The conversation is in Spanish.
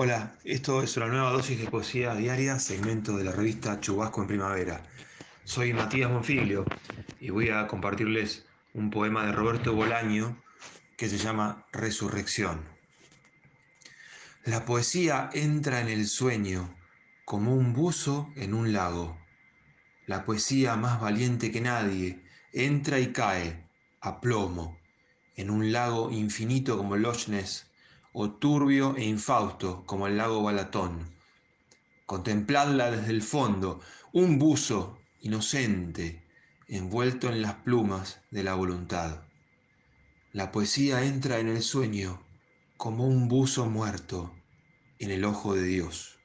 Hola, esto es una nueva dosis de poesía diaria, segmento de la revista Chubasco en Primavera. Soy Matías Monfiglio y voy a compartirles un poema de Roberto Bolaño que se llama Resurrección. La poesía entra en el sueño como un buzo en un lago. La poesía más valiente que nadie entra y cae a plomo en un lago infinito como Loch Ness o turbio e infausto como el lago Balatón. Contempladla desde el fondo, un buzo inocente envuelto en las plumas de la voluntad. La poesía entra en el sueño como un buzo muerto en el ojo de Dios.